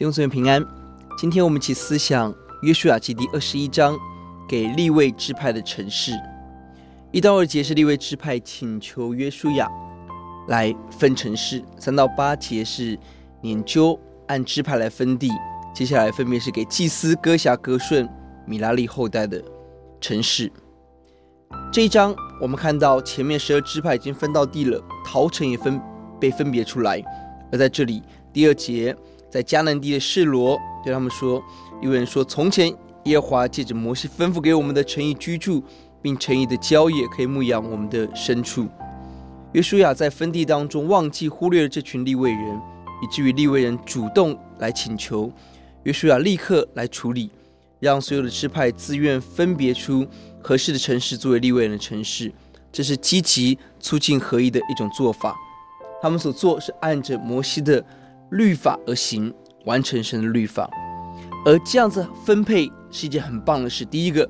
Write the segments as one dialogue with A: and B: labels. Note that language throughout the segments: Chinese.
A: 弟兄姊妹平安，今天我们一起思想约书亚记第二十一章，给立位支派的城市。一到二节是立位支派请求约书亚来分城市，三到八节是研究按支派来分地，接下来分别是给祭司哥辖、革顺、米拉利后代的城市。这一章我们看到前面十二支派已经分到地了，逃城也分被分别出来，而在这里第二节。在迦南地的示罗对他们说：“有人说，从前耶和华借着摩西吩咐给我们的诚意居住，并诚意的郊野可以牧养我们的牲畜。”约书亚在分地当中忘记忽略了这群利未人，以至于利未人主动来请求约书亚立刻来处理，让所有的支派自愿分别出合适的城市作为利未人的城市。这是积极促进合一的一种做法。他们所做是按着摩西的。律法而行，完成神的律法，而这样子分配是一件很棒的事。第一个，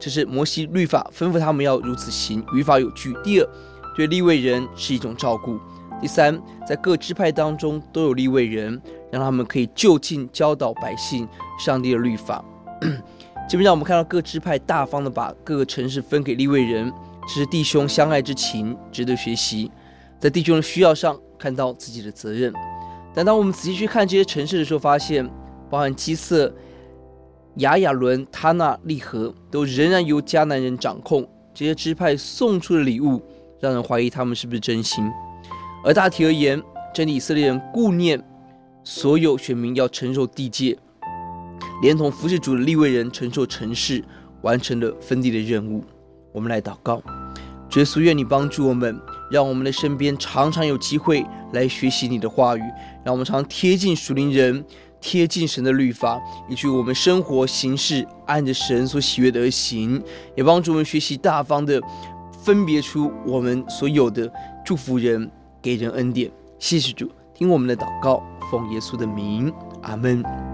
A: 这是摩西律法吩咐他们要如此行，与法有据；第二，对立位人是一种照顾；第三，在各支派当中都有立位人，让他们可以就近教导百姓上帝的律法。基本上，我们看到各支派大方的把各个城市分给立位人，这是弟兄相爱之情，值得学习。在弟兄的需要上看到自己的责任。但当我们仔细去看这些城市的时候，发现，包含基色、亚雅伦、他纳、利和，都仍然由迦南人掌控。这些支派送出的礼物，让人怀疑他们是不是真心。而大体而言，真的以色列人顾念所有选民要承受地界，连同服侍主的利未人承受城市，完成了分地的任务。我们来祷告。耶稣，愿你帮助我们，让我们的身边常常有机会来学习你的话语，让我们常贴近属灵人，贴近神的律法，以及我们生活行事按着神所喜悦的而行，也帮助我们学习大方的分别出我们所有的祝福人，给人恩典。谢谢主，听我们的祷告，奉耶稣的名，阿门。